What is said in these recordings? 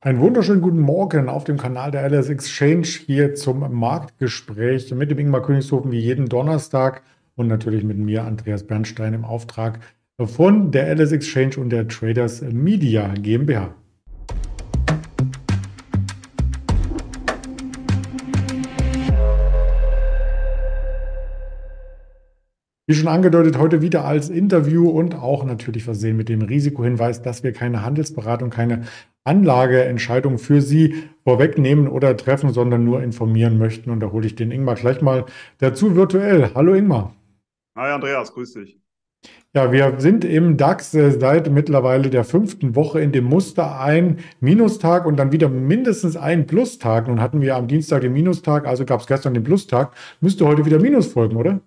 Einen wunderschönen guten Morgen auf dem Kanal der LS Exchange hier zum Marktgespräch mit dem Ingmar Königshofen wie jeden Donnerstag und natürlich mit mir, Andreas Bernstein, im Auftrag von der LS Exchange und der Traders Media GmbH. Wie schon angedeutet, heute wieder als Interview und auch natürlich versehen mit dem Risikohinweis, dass wir keine Handelsberatung, keine Anlageentscheidung für Sie vorwegnehmen oder treffen, sondern nur informieren möchten. Und da hole ich den Ingmar gleich mal dazu virtuell. Hallo Ingmar. Hi Andreas, grüß dich. Ja, wir sind im DAX äh, seit mittlerweile der fünften Woche in dem Muster ein Minustag und dann wieder mindestens ein Plustag. Nun hatten wir am Dienstag den Minustag, also gab es gestern den Plustag. Müsste heute wieder Minus folgen, oder?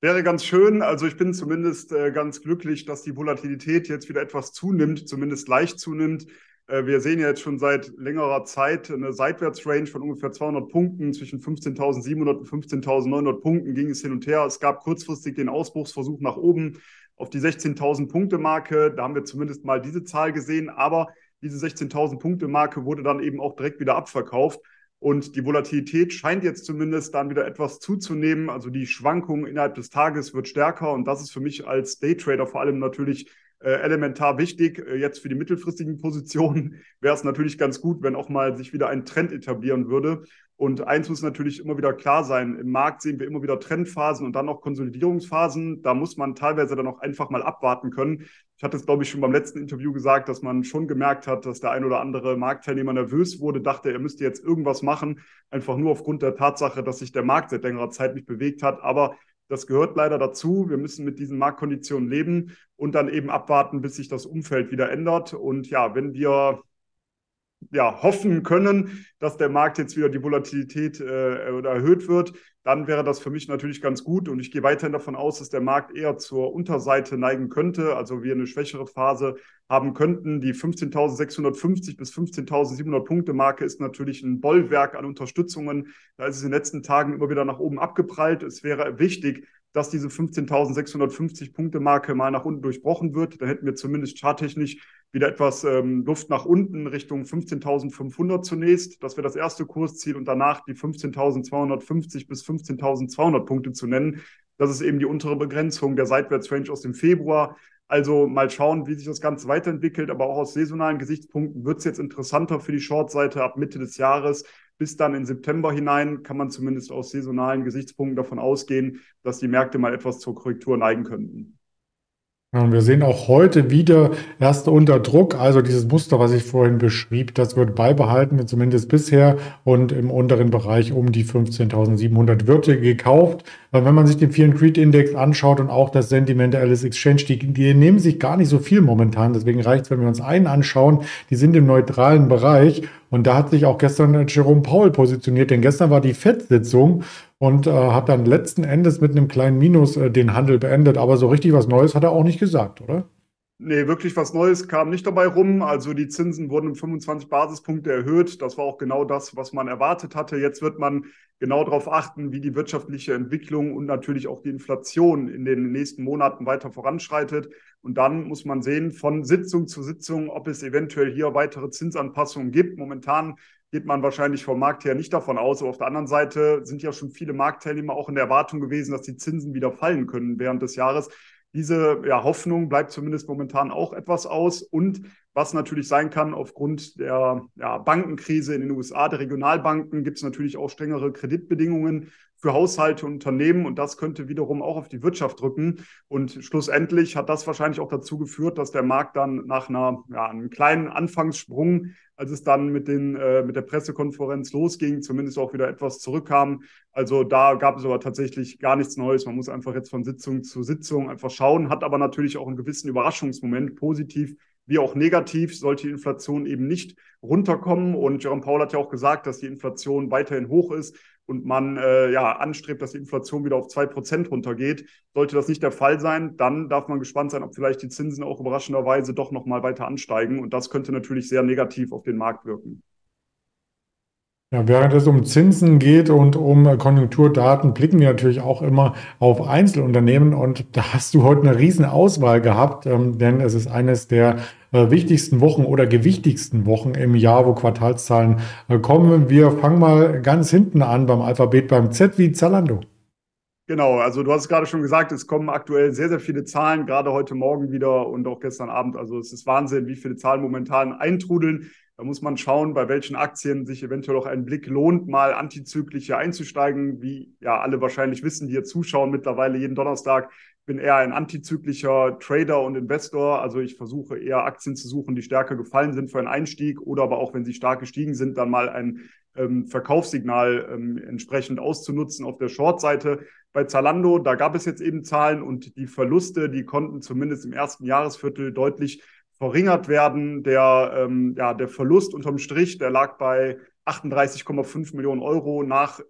Wäre ganz schön. Also ich bin zumindest äh, ganz glücklich, dass die Volatilität jetzt wieder etwas zunimmt, zumindest leicht zunimmt. Äh, wir sehen jetzt schon seit längerer Zeit eine Seitwärtsrange von ungefähr 200 Punkten. Zwischen 15.700 und 15.900 Punkten ging es hin und her. Es gab kurzfristig den Ausbruchsversuch nach oben auf die 16.000 Punkte Marke. Da haben wir zumindest mal diese Zahl gesehen. Aber diese 16.000 Punkte Marke wurde dann eben auch direkt wieder abverkauft. Und die Volatilität scheint jetzt zumindest dann wieder etwas zuzunehmen. Also die Schwankung innerhalb des Tages wird stärker. Und das ist für mich als Daytrader vor allem natürlich äh, elementar wichtig. Äh, jetzt für die mittelfristigen Positionen wäre es natürlich ganz gut, wenn auch mal sich wieder ein Trend etablieren würde. Und eins muss natürlich immer wieder klar sein, im Markt sehen wir immer wieder Trendphasen und dann auch Konsolidierungsphasen. Da muss man teilweise dann auch einfach mal abwarten können. Ich hatte es, glaube ich, schon beim letzten Interview gesagt, dass man schon gemerkt hat, dass der ein oder andere Marktteilnehmer nervös wurde, dachte, er müsste jetzt irgendwas machen, einfach nur aufgrund der Tatsache, dass sich der Markt seit längerer Zeit nicht bewegt hat. Aber das gehört leider dazu. Wir müssen mit diesen Marktkonditionen leben und dann eben abwarten, bis sich das Umfeld wieder ändert. Und ja, wenn wir ja, hoffen können, dass der Markt jetzt wieder die Volatilität äh, erhöht wird, dann wäre das für mich natürlich ganz gut. Und ich gehe weiterhin davon aus, dass der Markt eher zur Unterseite neigen könnte, also wir eine schwächere Phase haben könnten. Die 15.650 bis 15.700 Punkte Marke ist natürlich ein Bollwerk an Unterstützungen. Da ist es in den letzten Tagen immer wieder nach oben abgeprallt. Es wäre wichtig, dass diese 15.650 Punkte Marke mal nach unten durchbrochen wird. Dann hätten wir zumindest charttechnisch wieder etwas ähm, Luft nach unten Richtung 15.500 zunächst. Das wäre das erste Kursziel und danach die 15.250 bis 15.200 Punkte zu nennen. Das ist eben die untere Begrenzung der Seitwärtsrange aus dem Februar. Also mal schauen, wie sich das Ganze weiterentwickelt. Aber auch aus saisonalen Gesichtspunkten wird es jetzt interessanter für die Shortseite ab Mitte des Jahres. Bis dann in September hinein kann man zumindest aus saisonalen Gesichtspunkten davon ausgehen, dass die Märkte mal etwas zur Korrektur neigen könnten. Und wir sehen auch heute wieder erst unter Druck, also dieses Muster, was ich vorhin beschrieb, das wird beibehalten, zumindest bisher und im unteren Bereich um die 15.700 wird gekauft. Weil wenn man sich den Fear Creed Index anschaut und auch das Sentiment der Alice Exchange, die, die nehmen sich gar nicht so viel momentan. Deswegen reicht es, wenn wir uns einen anschauen, die sind im neutralen Bereich. Und da hat sich auch gestern Jerome Powell positioniert, denn gestern war die FED-Sitzung und äh, hat dann letzten Endes mit einem kleinen Minus äh, den Handel beendet. Aber so richtig was Neues hat er auch nicht gesagt, oder? Nee, wirklich was Neues kam nicht dabei rum. Also die Zinsen wurden um 25 Basispunkte erhöht. Das war auch genau das, was man erwartet hatte. Jetzt wird man genau darauf achten, wie die wirtschaftliche Entwicklung und natürlich auch die Inflation in den nächsten Monaten weiter voranschreitet. Und dann muss man sehen, von Sitzung zu Sitzung, ob es eventuell hier weitere Zinsanpassungen gibt. Momentan geht man wahrscheinlich vom Markt her nicht davon aus. Aber auf der anderen Seite sind ja schon viele Marktteilnehmer auch in der Erwartung gewesen, dass die Zinsen wieder fallen können während des Jahres. Diese ja, Hoffnung bleibt zumindest momentan auch etwas aus. Und was natürlich sein kann, aufgrund der ja, Bankenkrise in den USA, der Regionalbanken, gibt es natürlich auch strengere Kreditbedingungen für Haushalte und Unternehmen. Und das könnte wiederum auch auf die Wirtschaft drücken. Und schlussendlich hat das wahrscheinlich auch dazu geführt, dass der Markt dann nach einer, ja, einem kleinen Anfangssprung als es dann mit, den, äh, mit der Pressekonferenz losging, zumindest auch wieder etwas zurückkam. Also da gab es aber tatsächlich gar nichts Neues. Man muss einfach jetzt von Sitzung zu Sitzung einfach schauen, hat aber natürlich auch einen gewissen Überraschungsmoment, positiv wie auch negativ, sollte die Inflation eben nicht runterkommen. Und Jerome Paul hat ja auch gesagt, dass die Inflation weiterhin hoch ist und man äh, ja anstrebt, dass die Inflation wieder auf zwei Prozent runtergeht. Sollte das nicht der Fall sein, dann darf man gespannt sein, ob vielleicht die Zinsen auch überraschenderweise doch nochmal weiter ansteigen. Und das könnte natürlich sehr negativ auf den Markt wirken. Ja, während es um Zinsen geht und um Konjunkturdaten, blicken wir natürlich auch immer auf Einzelunternehmen. Und da hast du heute eine riesen Auswahl gehabt, ähm, denn es ist eines der äh, wichtigsten Wochen oder gewichtigsten Wochen im Jahr, wo Quartalszahlen äh, kommen. Wir fangen mal ganz hinten an beim Alphabet beim Z wie Zalando. Genau, also du hast es gerade schon gesagt, es kommen aktuell sehr, sehr viele Zahlen, gerade heute Morgen wieder und auch gestern Abend. Also es ist Wahnsinn, wie viele Zahlen momentan eintrudeln. Da muss man schauen, bei welchen Aktien sich eventuell auch ein Blick lohnt, mal antizyklisch hier einzusteigen. Wie ja alle wahrscheinlich wissen, die hier zuschauen mittlerweile jeden Donnerstag, bin eher ein antizyklischer Trader und Investor. Also ich versuche eher Aktien zu suchen, die stärker gefallen sind für einen Einstieg oder aber auch, wenn sie stark gestiegen sind, dann mal ein ähm, Verkaufssignal ähm, entsprechend auszunutzen auf der Short-Seite bei Zalando, da gab es jetzt eben Zahlen und die Verluste, die konnten zumindest im ersten Jahresviertel deutlich verringert werden. Der, ähm, ja, der Verlust unterm Strich, der lag bei 38,5 Millionen Euro nach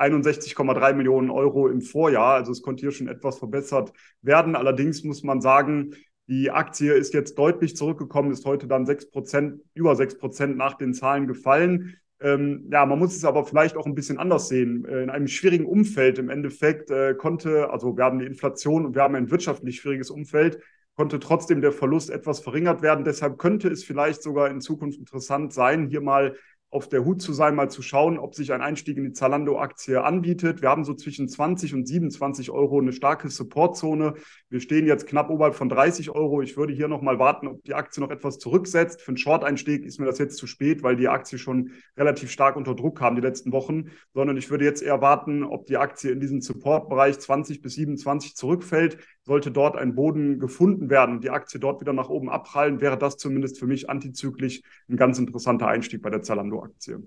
61,3 Millionen Euro im Vorjahr. Also es konnte hier schon etwas verbessert werden. Allerdings muss man sagen, die Aktie ist jetzt deutlich zurückgekommen, ist heute dann 6 Prozent, über 6 Prozent nach den Zahlen gefallen. Ähm, ja, man muss es aber vielleicht auch ein bisschen anders sehen. Äh, in einem schwierigen Umfeld im Endeffekt äh, konnte, also wir haben die Inflation und wir haben ein wirtschaftlich schwieriges Umfeld, konnte trotzdem der Verlust etwas verringert werden. Deshalb könnte es vielleicht sogar in Zukunft interessant sein, hier mal auf der Hut zu sein, mal zu schauen, ob sich ein Einstieg in die Zalando-Aktie anbietet. Wir haben so zwischen 20 und 27 Euro eine starke Supportzone. Wir stehen jetzt knapp oberhalb von 30 Euro. Ich würde hier nochmal warten, ob die Aktie noch etwas zurücksetzt. Für einen Short-Einstieg ist mir das jetzt zu spät, weil die Aktie schon relativ stark unter Druck kam die letzten Wochen, sondern ich würde jetzt eher warten, ob die Aktie in diesen Support-Bereich 20 bis 27 zurückfällt. Sollte dort ein Boden gefunden werden und die Aktie dort wieder nach oben abprallen, wäre das zumindest für mich antizyklisch ein ganz interessanter Einstieg bei der Zalando. Aktie.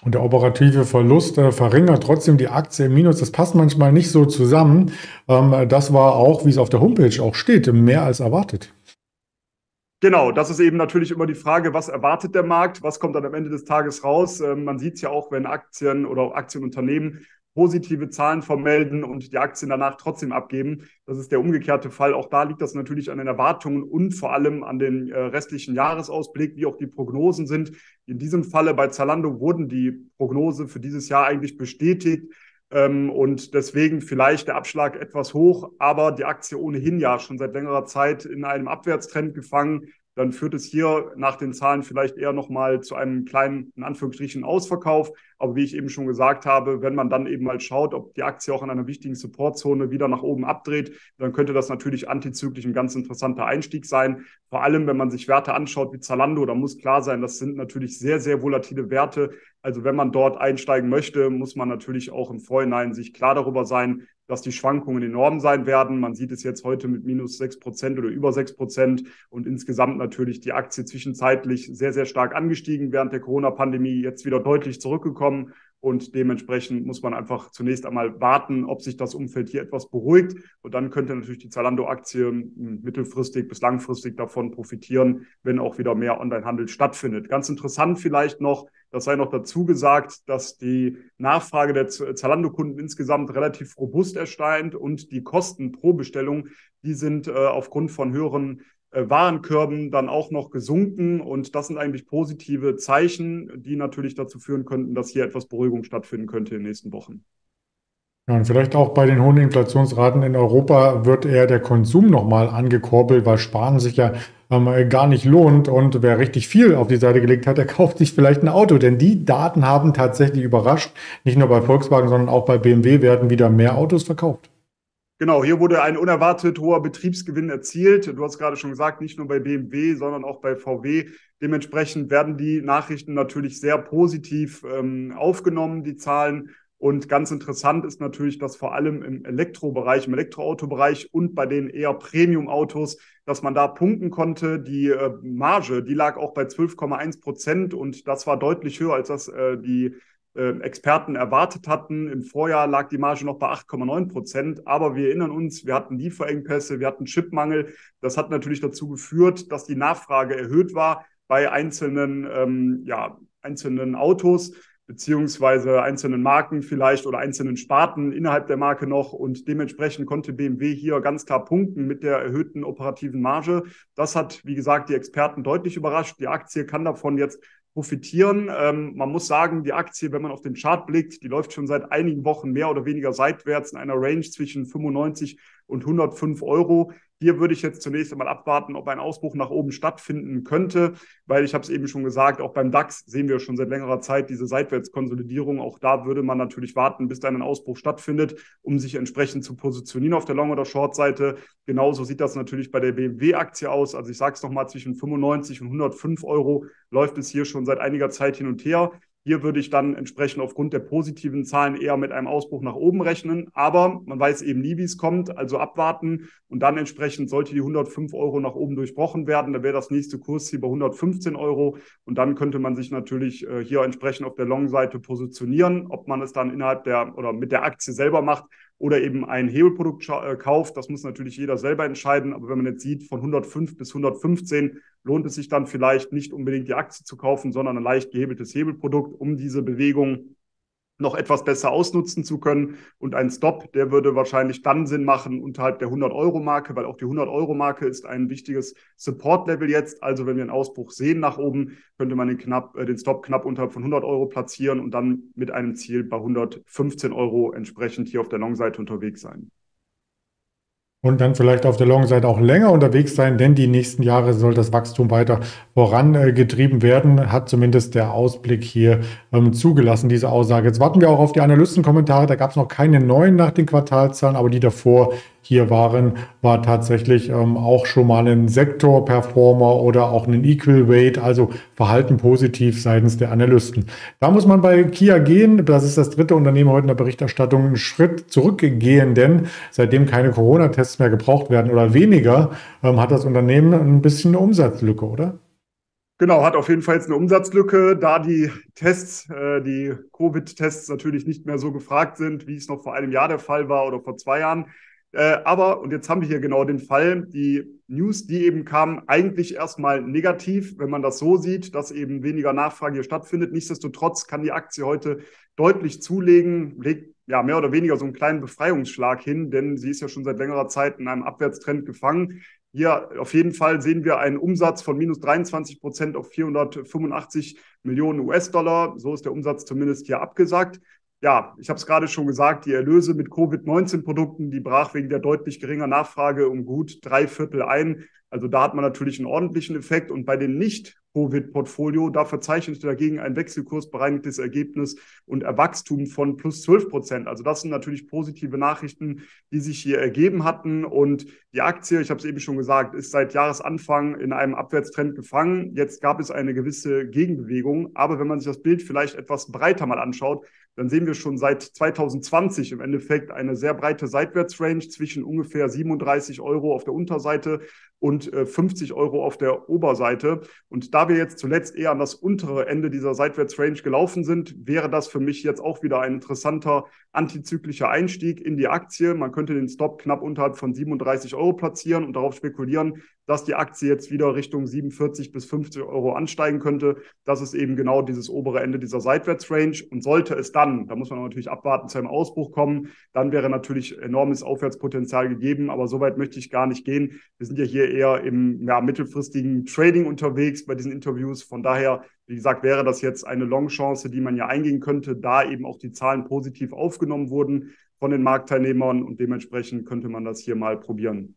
Und der operative Verlust äh, verringert trotzdem die Aktie im Minus. Das passt manchmal nicht so zusammen. Ähm, das war auch, wie es auf der Homepage auch steht, mehr als erwartet. Genau, das ist eben natürlich immer die Frage, was erwartet der Markt, was kommt dann am Ende des Tages raus. Ähm, man sieht es ja auch, wenn Aktien oder Aktienunternehmen positive Zahlen vermelden und die Aktien danach trotzdem abgeben. Das ist der umgekehrte Fall. Auch da liegt das natürlich an den Erwartungen und vor allem an den äh, restlichen Jahresausblick, wie auch die Prognosen sind. In diesem Falle bei Zalando wurden die Prognose für dieses Jahr eigentlich bestätigt. Ähm, und deswegen vielleicht der Abschlag etwas hoch, aber die Aktie ohnehin ja schon seit längerer Zeit in einem Abwärtstrend gefangen dann führt es hier nach den Zahlen vielleicht eher nochmal zu einem kleinen, in Anführungsstrichen, Ausverkauf. Aber wie ich eben schon gesagt habe, wenn man dann eben mal schaut, ob die Aktie auch an einer wichtigen Supportzone wieder nach oben abdreht, dann könnte das natürlich antizyklisch ein ganz interessanter Einstieg sein. Vor allem, wenn man sich Werte anschaut wie Zalando, da muss klar sein, das sind natürlich sehr, sehr volatile Werte. Also wenn man dort einsteigen möchte, muss man natürlich auch im Vorhinein sich klar darüber sein, dass die Schwankungen enorm sein werden. Man sieht es jetzt heute mit minus sechs Prozent oder über sechs Prozent und insgesamt natürlich die Aktie zwischenzeitlich sehr, sehr stark angestiegen während der Corona-Pandemie, jetzt wieder deutlich zurückgekommen. Und dementsprechend muss man einfach zunächst einmal warten, ob sich das Umfeld hier etwas beruhigt. Und dann könnte natürlich die Zalando-Aktie hm, mittelfristig bis langfristig davon profitieren, wenn auch wieder mehr Online-Handel stattfindet. Ganz interessant vielleicht noch, das sei noch dazu gesagt, dass die Nachfrage der Zalando-Kunden insgesamt relativ robust erscheint und die Kosten pro Bestellung, die sind äh, aufgrund von höheren Warenkörben dann auch noch gesunken. Und das sind eigentlich positive Zeichen, die natürlich dazu führen könnten, dass hier etwas Beruhigung stattfinden könnte in den nächsten Wochen. Ja, und vielleicht auch bei den hohen Inflationsraten in Europa wird eher der Konsum nochmal angekurbelt, weil Sparen sich ja ähm, gar nicht lohnt. Und wer richtig viel auf die Seite gelegt hat, der kauft sich vielleicht ein Auto. Denn die Daten haben tatsächlich überrascht. Nicht nur bei Volkswagen, sondern auch bei BMW werden wieder mehr Autos verkauft. Genau, hier wurde ein unerwartet hoher Betriebsgewinn erzielt. Du hast gerade schon gesagt, nicht nur bei BMW, sondern auch bei VW. Dementsprechend werden die Nachrichten natürlich sehr positiv ähm, aufgenommen, die Zahlen. Und ganz interessant ist natürlich, dass vor allem im Elektrobereich, im Elektroautobereich und bei den eher Premium-Autos, dass man da punkten konnte. Die äh, Marge, die lag auch bei 12,1 Prozent und das war deutlich höher, als das äh, die Experten erwartet hatten. Im Vorjahr lag die Marge noch bei 8,9 Prozent. Aber wir erinnern uns, wir hatten Lieferengpässe, wir hatten Chipmangel. Das hat natürlich dazu geführt, dass die Nachfrage erhöht war bei einzelnen, ähm, ja, einzelnen Autos beziehungsweise einzelnen Marken vielleicht oder einzelnen Sparten innerhalb der Marke noch. Und dementsprechend konnte BMW hier ganz klar punkten mit der erhöhten operativen Marge. Das hat, wie gesagt, die Experten deutlich überrascht. Die Aktie kann davon jetzt profitieren. Ähm, man muss sagen, die Aktie, wenn man auf den Chart blickt, die läuft schon seit einigen Wochen mehr oder weniger seitwärts in einer Range zwischen 95 und 105 Euro. Hier würde ich jetzt zunächst einmal abwarten, ob ein Ausbruch nach oben stattfinden könnte, weil ich habe es eben schon gesagt, auch beim DAX sehen wir schon seit längerer Zeit diese Seitwärtskonsolidierung. Auch da würde man natürlich warten, bis dann ein Ausbruch stattfindet, um sich entsprechend zu positionieren auf der Long- oder Short-Seite. Genauso sieht das natürlich bei der BMW-Aktie aus. Also ich sage es nochmal, zwischen 95 und 105 Euro läuft es hier schon seit einiger Zeit hin und her. Hier würde ich dann entsprechend aufgrund der positiven Zahlen eher mit einem Ausbruch nach oben rechnen. Aber man weiß eben nie, wie es kommt. Also abwarten und dann entsprechend sollte die 105 Euro nach oben durchbrochen werden. Da wäre das nächste Kursziel bei 115 Euro. Und dann könnte man sich natürlich äh, hier entsprechend auf der Long-Seite positionieren. Ob man es dann innerhalb der oder mit der Aktie selber macht, oder eben ein Hebelprodukt äh, kauft. Das muss natürlich jeder selber entscheiden. Aber wenn man jetzt sieht, von 105 bis 115 lohnt es sich dann vielleicht nicht unbedingt die Aktie zu kaufen, sondern ein leicht gehebeltes Hebelprodukt, um diese Bewegung noch etwas besser ausnutzen zu können. Und ein Stop, der würde wahrscheinlich dann Sinn machen unterhalb der 100-Euro-Marke, weil auch die 100-Euro-Marke ist ein wichtiges Support-Level jetzt. Also wenn wir einen Ausbruch sehen nach oben, könnte man den, knapp, äh, den Stop knapp unterhalb von 100 Euro platzieren und dann mit einem Ziel bei 115 Euro entsprechend hier auf der Long-Seite unterwegs sein und dann vielleicht auf der Long-Seite auch länger unterwegs sein, denn die nächsten Jahre soll das Wachstum weiter vorangetrieben werden, hat zumindest der Ausblick hier ähm, zugelassen, diese Aussage. Jetzt warten wir auch auf die Analystenkommentare, da gab es noch keine neuen nach den Quartalzahlen, aber die davor hier waren, war tatsächlich ähm, auch schon mal ein Sektor-Performer oder auch ein Equal Weight, also Verhalten positiv seitens der Analysten. Da muss man bei Kia gehen, das ist das dritte Unternehmen heute in der Berichterstattung, einen Schritt zurückgehen, denn seitdem keine Corona-Tests mehr gebraucht werden oder weniger, ähm, hat das Unternehmen ein bisschen eine Umsatzlücke, oder? Genau, hat auf jeden Fall jetzt eine Umsatzlücke, da die Tests, äh, die Covid-Tests natürlich nicht mehr so gefragt sind, wie es noch vor einem Jahr der Fall war oder vor zwei Jahren. Äh, aber, und jetzt haben wir hier genau den Fall, die News, die eben kam, eigentlich erstmal negativ, wenn man das so sieht, dass eben weniger Nachfrage hier stattfindet. Nichtsdestotrotz kann die Aktie heute deutlich zulegen, legt ja mehr oder weniger so einen kleinen Befreiungsschlag hin, denn sie ist ja schon seit längerer Zeit in einem Abwärtstrend gefangen. Hier auf jeden Fall sehen wir einen Umsatz von minus 23 Prozent auf 485 Millionen US-Dollar. So ist der Umsatz zumindest hier abgesagt ja, ich habe es gerade schon gesagt, die Erlöse mit Covid-19-Produkten, die brach wegen der deutlich geringer Nachfrage um gut drei Viertel ein. Also da hat man natürlich einen ordentlichen Effekt. Und bei den nicht Covid-Portfolio, da verzeichnet dagegen ein wechselkursbereinigtes Ergebnis und Erwachstum von plus 12 Prozent. Also das sind natürlich positive Nachrichten, die sich hier ergeben hatten. Und die Aktie, ich habe es eben schon gesagt, ist seit Jahresanfang in einem Abwärtstrend gefangen. Jetzt gab es eine gewisse Gegenbewegung. Aber wenn man sich das Bild vielleicht etwas breiter mal anschaut, dann sehen wir schon seit 2020 im Endeffekt eine sehr breite Seitwärtsrange zwischen ungefähr 37 Euro auf der Unterseite und 50 äh, Euro auf der Oberseite. Und da wir jetzt zuletzt eher an das untere Ende dieser Seitwärtsrange gelaufen sind, wäre das für mich jetzt auch wieder ein interessanter antizyklischer Einstieg in die Aktie. Man könnte den Stop knapp unterhalb von 37 Euro platzieren und darauf spekulieren, dass die Aktie jetzt wieder Richtung 47 bis 50 Euro ansteigen könnte. Das ist eben genau dieses obere Ende dieser Seitwärtsrange. Und sollte es dann, da muss man natürlich abwarten, zu einem Ausbruch kommen, dann wäre natürlich enormes Aufwärtspotenzial gegeben. Aber so weit möchte ich gar nicht gehen. Wir sind ja hier eher im ja, mittelfristigen Trading unterwegs bei diesen Interviews. Von daher, wie gesagt, wäre das jetzt eine Long-Chance, die man ja eingehen könnte, da eben auch die Zahlen positiv aufgenommen wurden von den Marktteilnehmern und dementsprechend könnte man das hier mal probieren.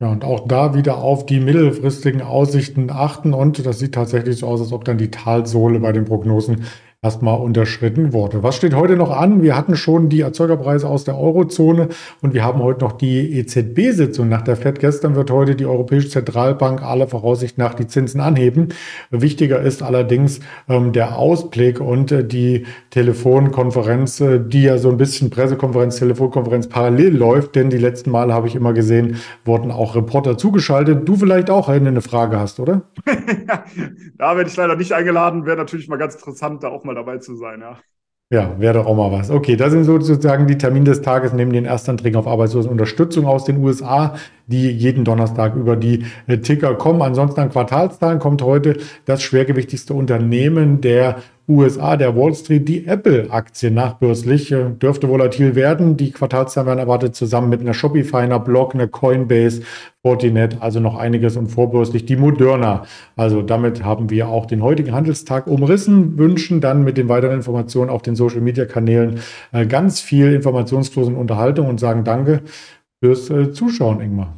Ja, und auch da wieder auf die mittelfristigen Aussichten achten. Und das sieht tatsächlich so aus, als ob dann die Talsohle bei den Prognosen erstmal unterschritten wurde. Was steht heute noch an? Wir hatten schon die Erzeugerpreise aus der Eurozone und wir haben heute noch die EZB-Sitzung nach der FED. Gestern wird heute die Europäische Zentralbank aller Voraussicht nach die Zinsen anheben. Wichtiger ist allerdings ähm, der Ausblick und äh, die Telefonkonferenz, äh, die ja so ein bisschen Pressekonferenz, Telefonkonferenz parallel läuft, denn die letzten Male habe ich immer gesehen, wurden auch Reporter zugeschaltet. Du vielleicht auch eine Frage hast, oder? da werde ich leider nicht eingeladen, wäre natürlich mal ganz interessant, da auch mal mal dabei zu sein, ja. Ja, wäre doch auch mal was. Okay, das sind sozusagen die Termine des Tages neben den Erstanträgen auf Arbeitslosenunterstützung aus den USA, die jeden Donnerstag über die äh, Ticker kommen. Ansonsten an Quartalszahlen kommt heute das schwergewichtigste Unternehmen der USA, der Wall Street, die Apple-Aktie nachbörslich. Äh, dürfte volatil werden. Die Quartalszahlen werden erwartet zusammen mit einer Shopify, einer Block, einer Coinbase, Fortinet, also noch einiges und vorbörslich die Moderna. Also damit haben wir auch den heutigen Handelstag umrissen, wünschen dann mit den weiteren Informationen auf den Social-Media-Kanälen äh, ganz viel informationslosen Unterhaltung und sagen Danke fürs äh, Zuschauen, Ingmar.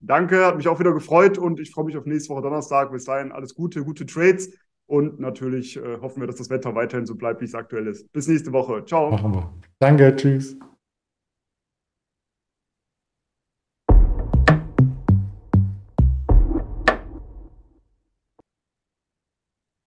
Danke, hat mich auch wieder gefreut und ich freue mich auf nächste Woche Donnerstag. Bis dahin alles Gute, gute Trades und natürlich äh, hoffen wir, dass das Wetter weiterhin so bleibt, wie es aktuell ist. Bis nächste Woche. Ciao. Machen wir. Danke, tschüss.